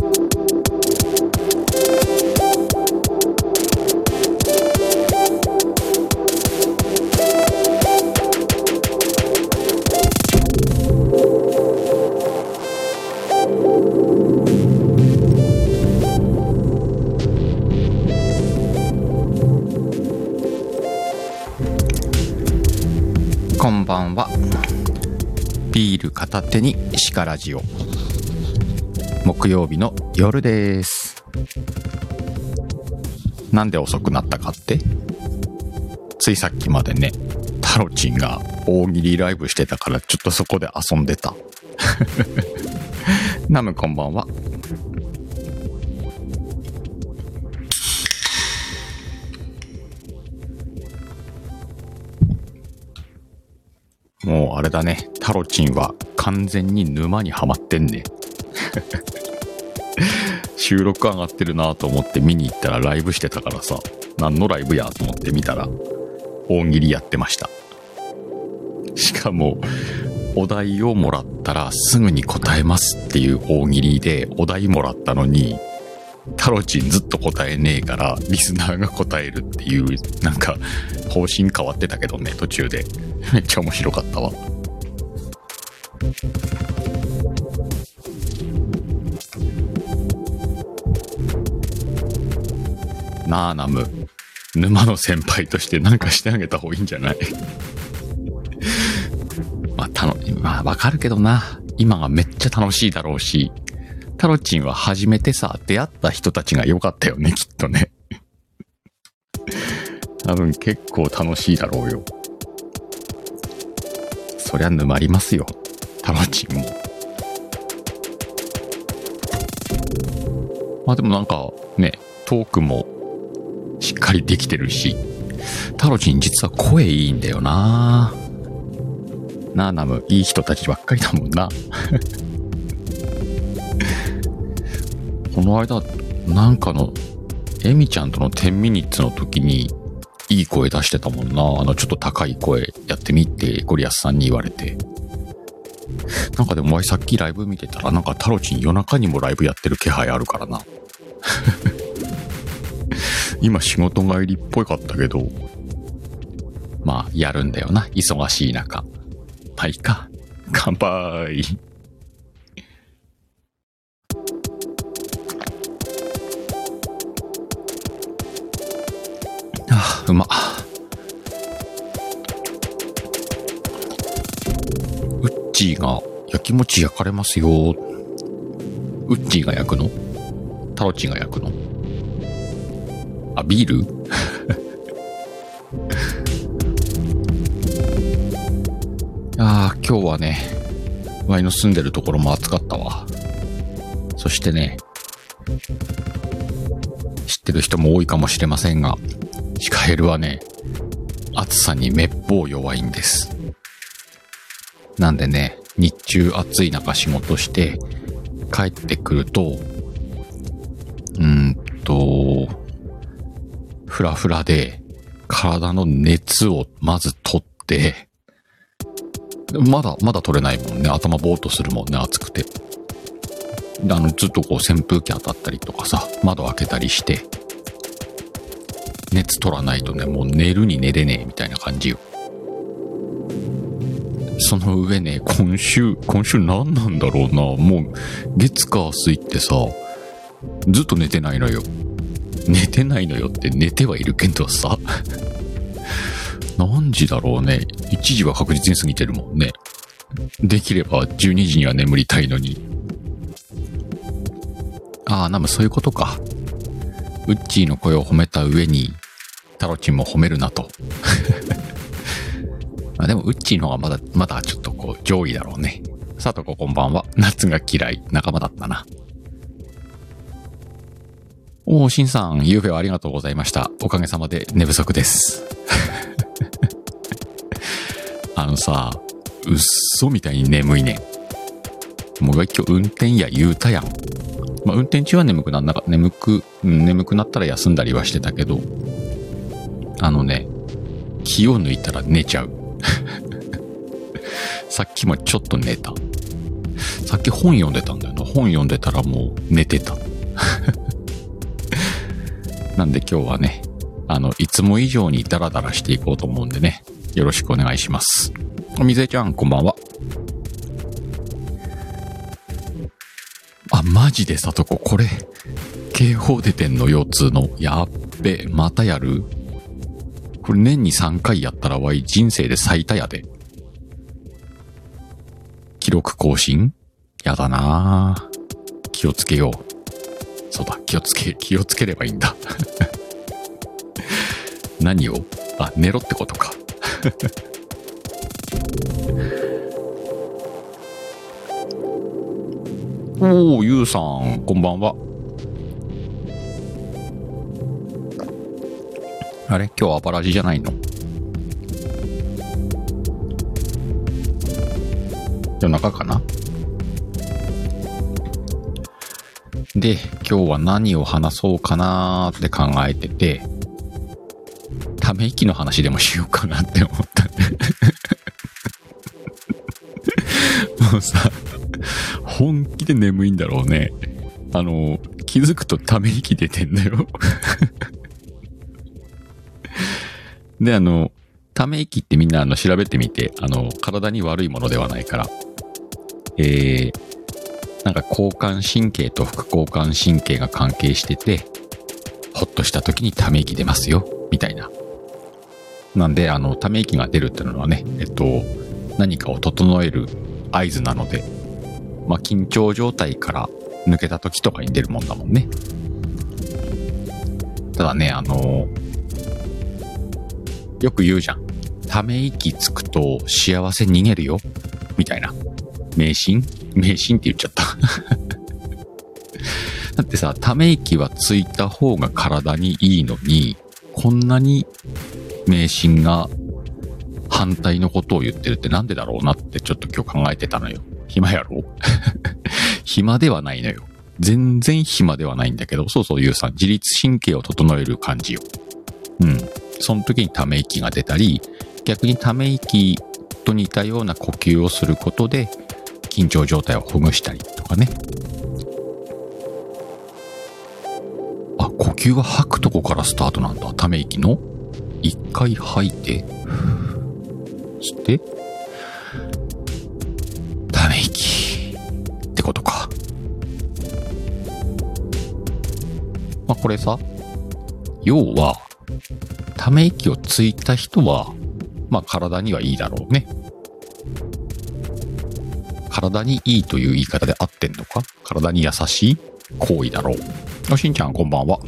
こんばんは。ビール片手にシカラジオ。木曜日の夜ですなんで遅くなったかって？ついさっきまでねタロチンが大喜利ライブしてたからちょっとそこで遊んでた ナムこんばんはもうあれだね。タロチンは完全に沼にはまってんね。収録上がってるなと思って見に行ったらライブしてたからさ、何のライブやと思って見たら、大喜利やってました。しかも、お題をもらったらすぐに答えますっていう大喜利でお題もらったのに、タロチンずっと答えねえから、リスナーが答えるっていう、なんか、方針変わってたけどね、途中で。めっちゃ面白かったわ。なあ、ナム。沼の先輩としてなんかしてあげた方がいいんじゃない？まあ、たの、まあ、わかるけどな。今がめっちゃ楽しいだろうし、タロチンは初めてさ、出会った人たちが良かったよね、きっとね。多分結構楽しいだろうよ。そりゃ沼りますよ。タロチンも。まあでもなんかね、トークもかりできてるし、タロチン実は声いいんだよななあナム、いい人たちばっかりだもんな。この間、なんかの、エミちゃんとの10ミニッツの時に、いい声出してたもんな。あの、ちょっと高い声やってみって、ゴリアスさんに言われて。なんかでもお前さっきライブ見てたら、なんかタロチン夜中にもライブやってる気配あるからな。今仕事帰りっぽかったけど、まあ、やるんだよな。忙しい中。まあ、いいか。乾杯。ああ、うま。ウッチーが焼き餅焼かれますよ。ウッチーが焼くの？タロチンが焼くの？あ、ビール？ああ、今日はね、ワイの住んでるところも暑かったわ。そしてね、知ってる人も多いかもしれませんが、シカヘルはね、暑さにめっぽう弱いんです。なんでね、日中暑い中仕事して、帰ってくると、ふらふらで、体の熱をまず取って、まだ、まだ取れないもんね。頭ぼーっとするもんね、暑くて。あの、ずっとこう扇風機当たったりとかさ、窓開けたりして、熱取らないとね、もう寝るに寝れねえみたいな感じよ。その上ね、今週、今週何なんだろうな。もう、月火水ってさ、ずっと寝てないのよ。寝てないのよって寝てはいるけどさ。何時だろうね。1時は確実に過ぎてるもんね。できれば12時には眠りたいのに。ああ、なんかそういうことか。ウッチーの声を褒めた上に、タロチンも褒めるなと。まあでも、ウッチーの方がまだ、まだちょっとこう、上位だろうね。さとここんばんは。夏が嫌い。仲間だったな。おー、しんさん、ゆうべはありがとうございました。おかげさまで寝不足です。あのさ、うっそみたいに眠いね。もう今日運転や言うたやん。まあ、運転中は眠くなんなか、眠く、うん眠くなったら休んだりはしてたけど、あのね、気を抜いたら寝ちゃう。さっきもちょっと寝た。さっき本読んでたんだよな。本読んでたらもう寝てた。なんで今日はね、あの、いつも以上にダラダラしていこうと思うんでね、よろしくお願いします。みぜちゃん、こんばんは。あ、マジでさとこ、これ、警報出てんの腰痛の。やっべ、またやる？これ年に3回やったらわい、人生で最多やで。記録更新？やだな。気をつけよう。そうだ、気をつけ、気をつければいいんだ。何を？あ、寝ろってことか。おお、ゆうさん、こんばんは。あれ？今日アパラジじゃないの？夜中かな？で、今日は何を話そうかなーって考えてて、ため息の話でもしようかなって思った もうさ、本気で眠いんだろうね。あの、気づくとため息出てんだよ。で、あの、ため息ってみんなあの調べてみて、あの、体に悪いものではないから、えー、なんか交感神経と副交感神経が関係してて、ほっとした時にため息出ますよ、みたいな。なんで、あの、ため息が出るっていうのはね、えっと、何かを整える合図なので、まあ、緊張状態から抜けた時とかに出るもんだもんね。ただね、あの、よく言うじゃん。ため息つくと幸せ逃げるよ、みたいな。迷信？迷信って言っちゃった だってさ、ため息はついた方が体にいいのに、こんなに迷信が反対のことを言ってるってなんでだろうなってちょっと今日考えてたのよ。暇やろ？暇ではないのよ。全然暇ではないんだけど、そうそう、ゆうさん、自律神経を整える感じよ。うん。その時にため息が出たり、逆にため息と似たような呼吸をすることで、緊張状態をほぐしたりとかね。あ、呼吸は吐くとこからスタートなんだ。ため息の。一回吐いて、して、ため息ってことか。まあ、これさ、要は、ため息をついた人は、まあ、体にはいいだろうね。体にいいという言い方で合ってんのか？体に優しい？行為だろう？おしんちゃんこんばんは。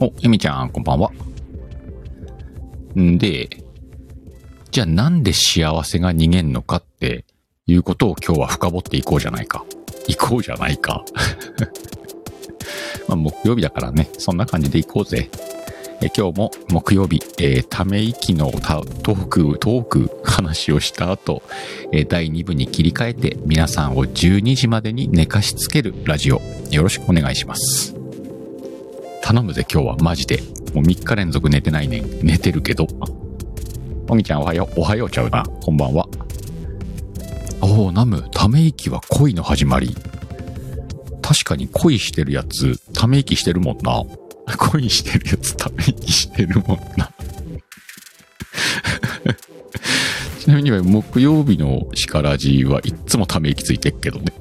お、えみちゃんこんばんは。んで、じゃあなんで幸せが逃げんのかっていうことを今日は深掘っていこうじゃないか。行こうじゃないか。まあ木曜日だからね、そんな感じで行こうぜ。え今日も木曜日、えー、ため息のトーク、トーク話をした後、え、第2部に切り替えて皆さんを12時までに寝かしつけるラジオ、よろしくお願いします。頼むぜ今日はマジで。もう3日連続寝てないねん。寝てるけど。おみちゃんおはよう。おはようちゃうな。こんばんは。おー、ナム、ため息は恋の始まり。確かに恋してるやつ、ため息してるもんな。恋してるやつため息してるもんな ちなみに木曜日のシカラジはいっつもため息ついてっけどね。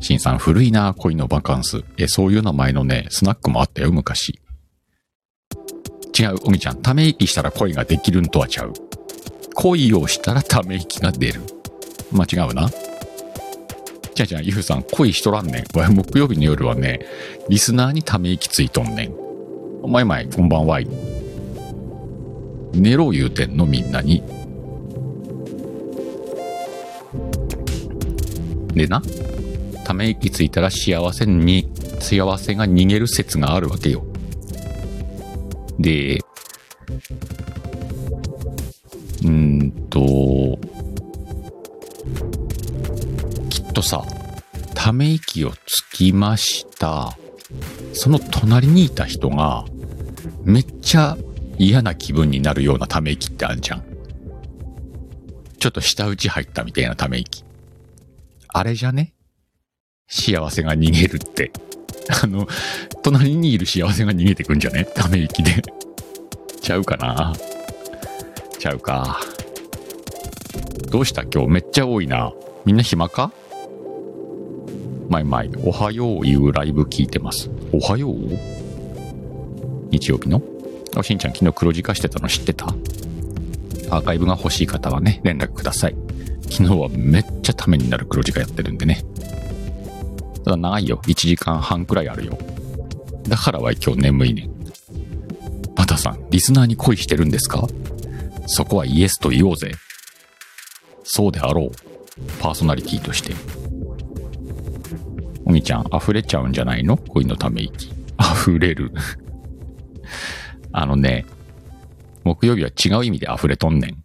シンさん古いな恋のバカンス。え、そういう名前のね、スナックもあったよ、昔。違う、おみちゃん。ため息したら恋ができるんとはちゃう。恋をしたらため息が出る。間違うな。じゃあじゃあ、ゆうさん、恋しとらんねん。木曜日の夜はね、リスナーにため息ついとんねん。お前前、こんばんは寝ろ言うてんの、みんなに。でな、ため息ついたら幸せに、幸せが逃げる説があるわけよ。で、うんと、さ、ため息をつきました。その隣にいた人が、めっちゃ嫌な気分になるようなため息ってあるじゃん。ちょっちょっと舌打ち入ったみたいなため息。あれじゃね？幸せが逃げるって。あの、隣にいる幸せが逃げてくんじゃね？ため息で。ちゃうかな？ちゃうか。どうした？今日めっちゃ多いな。みんな暇か？まいまい、おはよういうライブ聞いてます。おはよう日曜日の？あしんちゃん昨日黒字化してたの知ってた？アーカイブが欲しい方はね、連絡ください。昨日はめっちゃためになる黒字化やってるんでね。ただ長いよ。1時間半くらいあるよ。だからは今日眠いね。バタさん、リスナーに恋してるんですか？そこはイエスと言おうぜ。そうであろう。パーソナリティとして。おみちゃん、溢れちゃうんじゃないの？恋のため息。溢れる。あのね、木曜日は違う意味で溢れとんねん。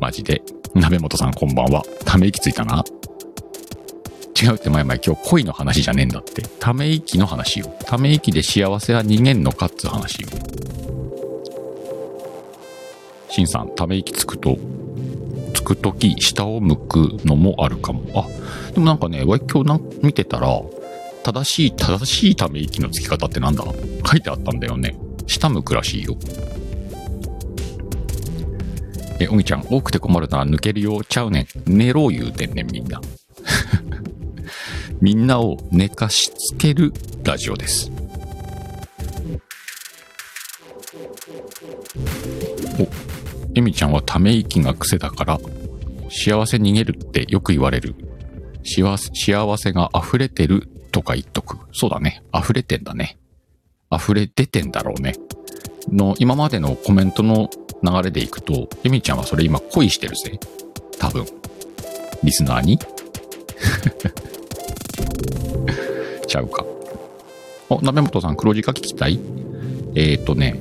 マジで。鍋本さんこんばんは。ため息ついたな。違うって前々今日恋の話じゃねえんだって。ため息の話よ。ため息で幸せは逃げんのかっつ話よ。しんさん、ため息つくと、くとき下を向くのもあるかも。あ、でもなんかね、わい今日な見てたら、正しい、正しいため息のつき方ってなんだ？書いてあったんだよね。下向くらしいよ。え、おみちゃん、多くて困るなら抜けるよ、ちゃうねん。寝ろ言うてんねん、みんな。みんなを寝かしつけるラジオです。お、えみちゃんはため息が癖だから、幸せ逃げるってよく言われる。幸せ、幸せが溢れてるとか言っとく。そうだね。溢れてんだね。溢れ出てんだろうね。の、今までのコメントの流れでいくと、エミちゃんはそれ今恋してるぜ。多分。リスナーに？ちゃうか。お、鍋本さん黒字化聞きたい？えっ、ー、とね、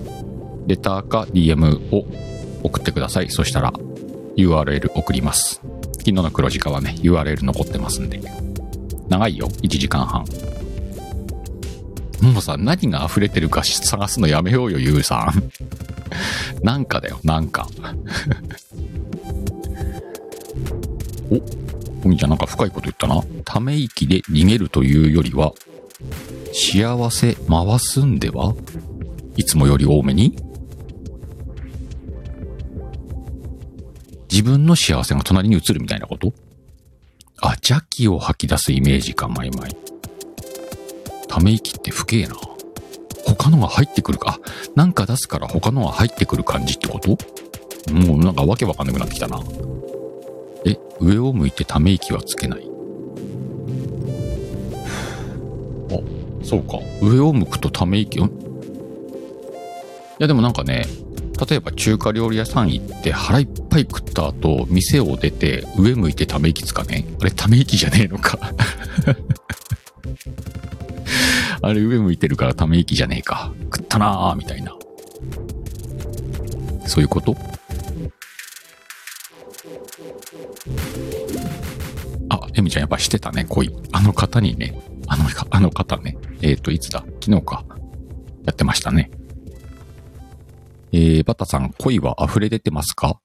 レターか DM を送ってください。そしたら URL 送ります。昨日の黒字化はね、URL 残ってますんで。長いよ。1時間半。もうさ、何が溢れてるか探すのやめようよ、ゆうさん。なんかだよ、なんか。お、おみちゃんなんか深いこと言ったな。ため息で逃げるというよりは、幸せ回すんでは？いつもより多めに？自分の幸せが隣に移るみたいなこと？あ、邪気を吐き出すイメージか、マイマイ。ため息って不敬な。他のが入ってくるか。なんか出すから他のが入ってくる感じってこと？もうなんかわけわかんなくなってきたな。え、上を向いてため息はつけない。あ、そうか。上を向くとため息を、いやでもなんかね、例えば中華料理屋さん行って腹いっぱい食った後、店を出て上向いてため息つかね？あれため息じゃねえのか？あれ上向いてるからため息じゃねえか。食ったなーみたいな。そういうこと？あ、エミちゃんやっぱしてたね、恋。あの方にね。あの、あの方ね。えっ、ー、と、いつだ？昨日か。やってましたね。えー、バタさん、恋は溢れ出てますか？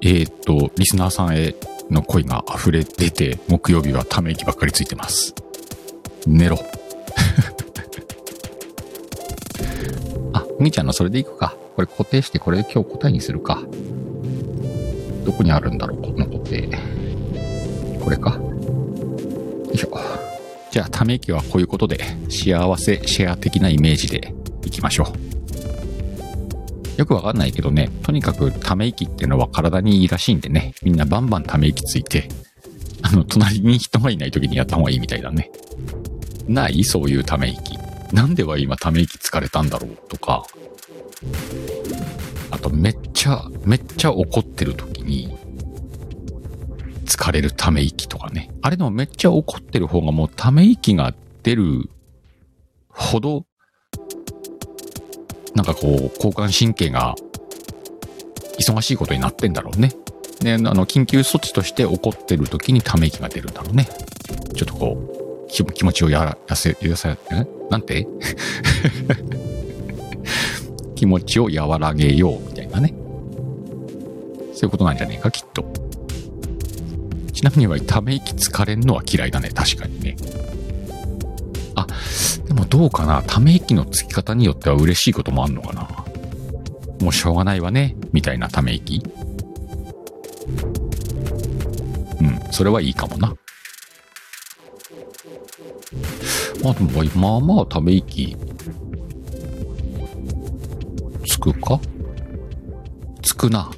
えっ、と、リスナーさんへの恋が溢れ出て、木曜日はため息ばっかりついてます。寝ろ。あ、みーちゃんのそれでいくか。これ固定して、これで今日答えにするか。どこにあるんだろう、この固定。これか？よいしょ。じゃあ、ため息はこういうことで、幸せ、シェア的なイメージでいきましょう。よくわかんないけどね、とにかくため息っていうのは体にいいらしいんでね、みんなバンバンため息ついて、あの、隣に人がいない時にやった方がいいみたいだね。ない？そういうため息。なんでは今ため息疲れたんだろうとか。あと、めっちゃ、めっちゃ怒ってる時に、疲れるため息とかね。あれでもめっちゃ怒ってる方がもうため息が出るほど、なんかこう、交感神経が忙しいことになってんだろうね。で、あの、緊急措置として怒ってる時にため息が出るんだろうね。ちょっとこう、気持ちをやら、やせ、やせ、え？なんて？気持ちを和らげようみたいなね。そういうことなんじゃねえか、きっと。ちなみにはため息疲れんのは嫌いだね。確かにね。どうかな？ため息のつき方によっては嬉しいこともあんのかな？もうしょうがないわね。みたいなため息。うん、それはいいかもな。まあでも、まあまあため息、つくか？つくな。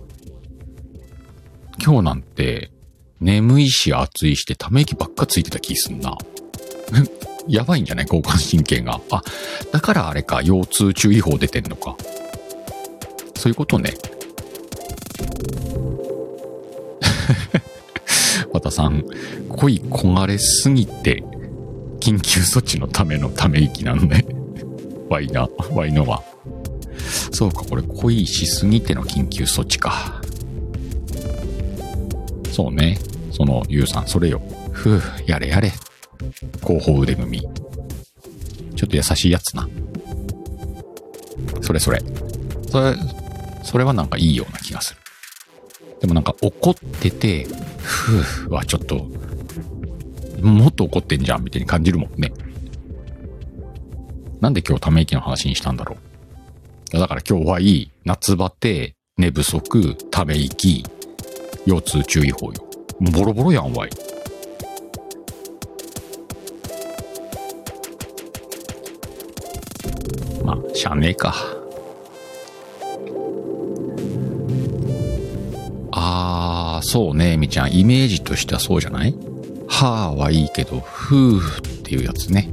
今日なんて、眠いし暑いしてため息ばっかついてた気すんな。やばいんじゃない？交感神経が。あ、だからあれか、腰痛注意報出てんのか。そういうことね。和田さん、恋焦がれすぎて、緊急措置のためのため息なのね。ワイナ、ワイのは。そうか、これ恋しすぎての緊急措置か。そうね。その、ゆうさん、それよ。ふう、やれやれ。後方腕組み。ちょっと優しいやつな。それそれ。それ、それはなんかいいような気がする。でもなんか怒ってて、ふうはちょっと、もっと怒ってんじゃんみたいに感じるもんね。なんで今日ため息の話にしたんだろう。だから今日はいい。夏バテ、寝不足、ため息、腰痛注意報よ。ボロボロやんわい。まあ、しゃあねえか。あー、そうね、みちゃん。イメージとしてはそうじゃない？はーはいいけど、ふーっていうやつね。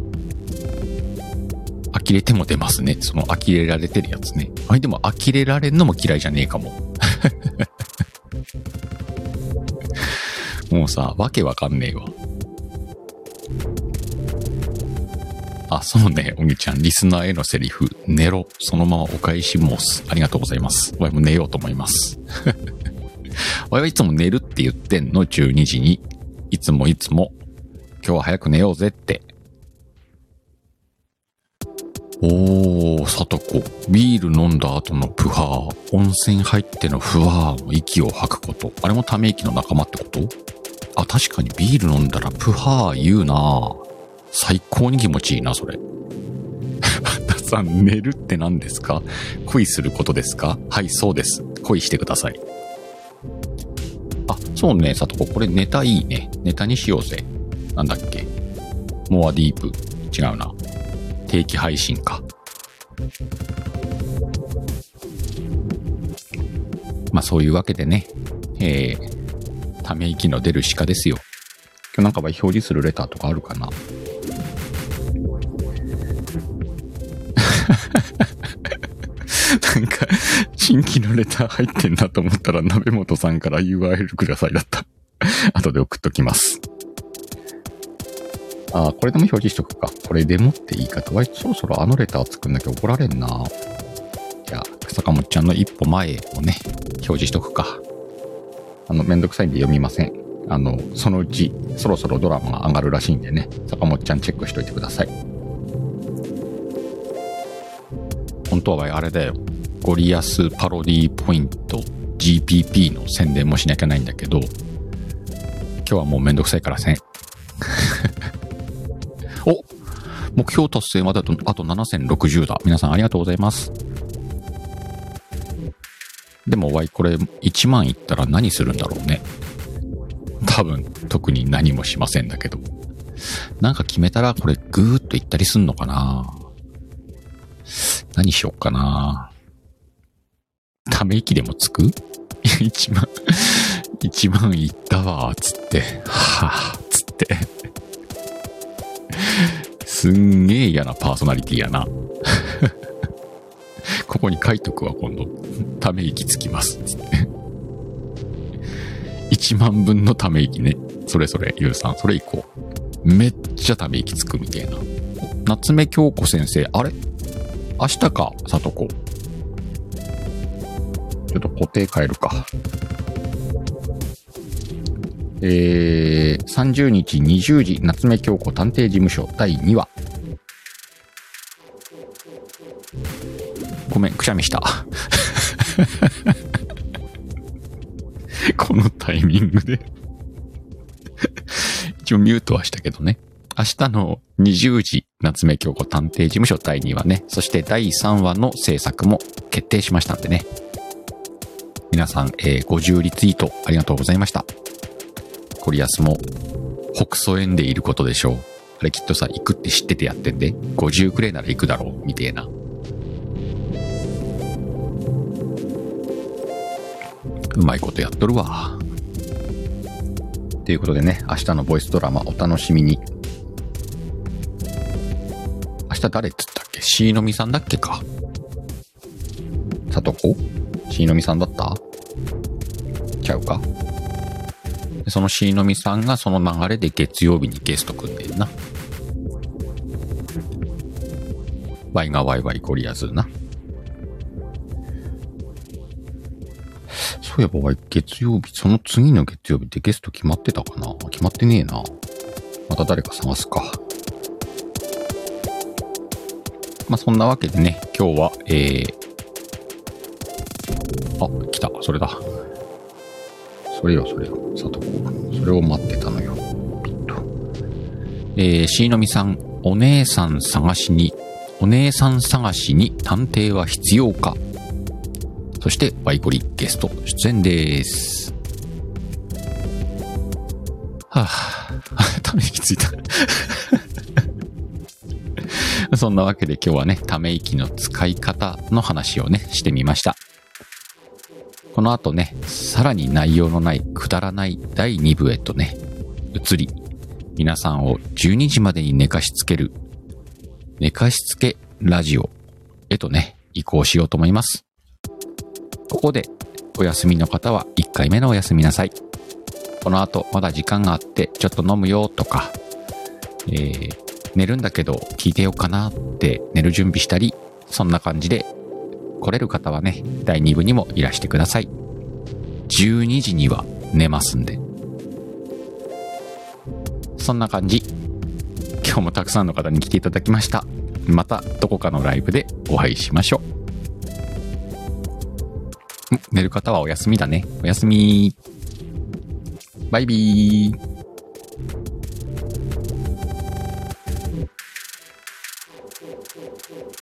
呆れても出ますね。その呆れられてるやつね。あれでも呆れられんのも嫌いじゃねえかも。もうさ、わけわかんねえわ。あ、そうね、おぎちゃん、リスナーへのセリフ、寝ろ、そのままお返し申す。ありがとうございます。わいも寝ようと思います。わいはいつも寝るって言ってんの、12時に。いつもいつも、今日は早く寝ようぜって。おー、さとこ。ビール飲んだ後のプハー、温泉入ってのふわーの息を吐くこと。あれもため息の仲間ってこと？あ、確かにビール飲んだらプハー言うな最高に気持ちいいな、それ。田さん、寝るって何ですか？恋することですか？はい、そうです。恋してください。あ、そうね、さとこ、これネタいいね。ネタにしようぜ。なんだっけ？モアディープ。違うな。定期配信か。まあそういうわけでね、えー、ため息の出る鹿ですよ。今日なんかは表示するレターとかあるかな？なんか、新規のレター入ってんなと思ったら、鍋本さんから URL くださいだった。後で送っときます。あ、これでも表示しとくか。これでもって言い方は、そろそろあのレター作んなきゃ怒られんな。じゃあ、坂本ちゃんの一歩前をね、表示しとくか。あの、めんどくさいんで読みません。あの、そのうち、そろそろドラマが上がるらしいんでね、坂本ちゃんチェックしといてください。本当はあれだよ。ゴリアスパロディポイント GPP の宣伝もしなきゃないんだけど、今日はもうめんどくさいからせん。お目標達成まであとあと7060だ。皆さんありがとうございます。でも、わい、これ、1万いったら何するんだろうね。多分、特に何もしませんだけど。なんか決めたら、これ、ぐーっといったりすんのかな何しよっかなため息でもつく ?1 万、1万いったわ、つって。はぁ、つって。すんげえ嫌なパーソナリティやな。ここに書いとくわ、今度。ため息つきます。つって。1万分のため息ね。それそれ、ゆうさん、それ以降。めっちゃため息つくみたいな。夏目京子先生、あれ？明日か、さとこ。ちょっと固定変えるか。えー、30日20時、夏目京子探偵事務所第2話。ごめん、くしゃみした。このタイミングで 一応ミュートはしたけどね。明日の20時、夏目京子探偵事務所第2話ね、そして第3話の制作も決定しましたんでね。皆さん、えー、50リツイートありがとうございました。コリアスも、北総園でいることでしょう。あれきっとさ、行くって知っててやってんで、50くらいなら行くだろう、みてえな。うまいことやっとるわ。ということでね、明日のボイスドラマお楽しみに。明日誰っつったっけ？しーのみさんだっけかさとこしーのみさんだった？ちゃうか？そのしのみさんがその流れで月曜日にゲスト組んでんな。ワイがワイワイゴリアズな。そういえばワイ月曜日、その次の月曜日ってゲスト決まってたかな？決まってねえな。また誰か探すか。まあ、そんなわけでね、今日は、えー、あ、来た、それだ。それよ、それよ、さとこ。それを待ってたのよ。ピッと。えー、しのみさん、お姉さん探しに、お姉さん探しに探偵は必要かそして、ワイコリゲスト出演です。はぁ、ため息ついた そんなわけで今日はね、ため息の使い方の話をね、してみました。この後ね、さらに内容のない、くだらない第2部へとね、移り、皆さんを12時までに寝かしつける、寝かしつけラジオへとね、移行しようと思います。ここで、お休みの方は1回目のお休みなさい。この後、まだ時間があって、ちょっと飲むよとか、えー、寝るんだけど聞いてようかなって寝る準備したり、そんな感じで来れる方はね、第2部にもいらしてください。12時には寝ますんで。そんな感じ。今日もたくさんの方に来ていただきました。またどこかのライブでお会いしましょう。寝る方はお休みだね。おやすみ。バイビー。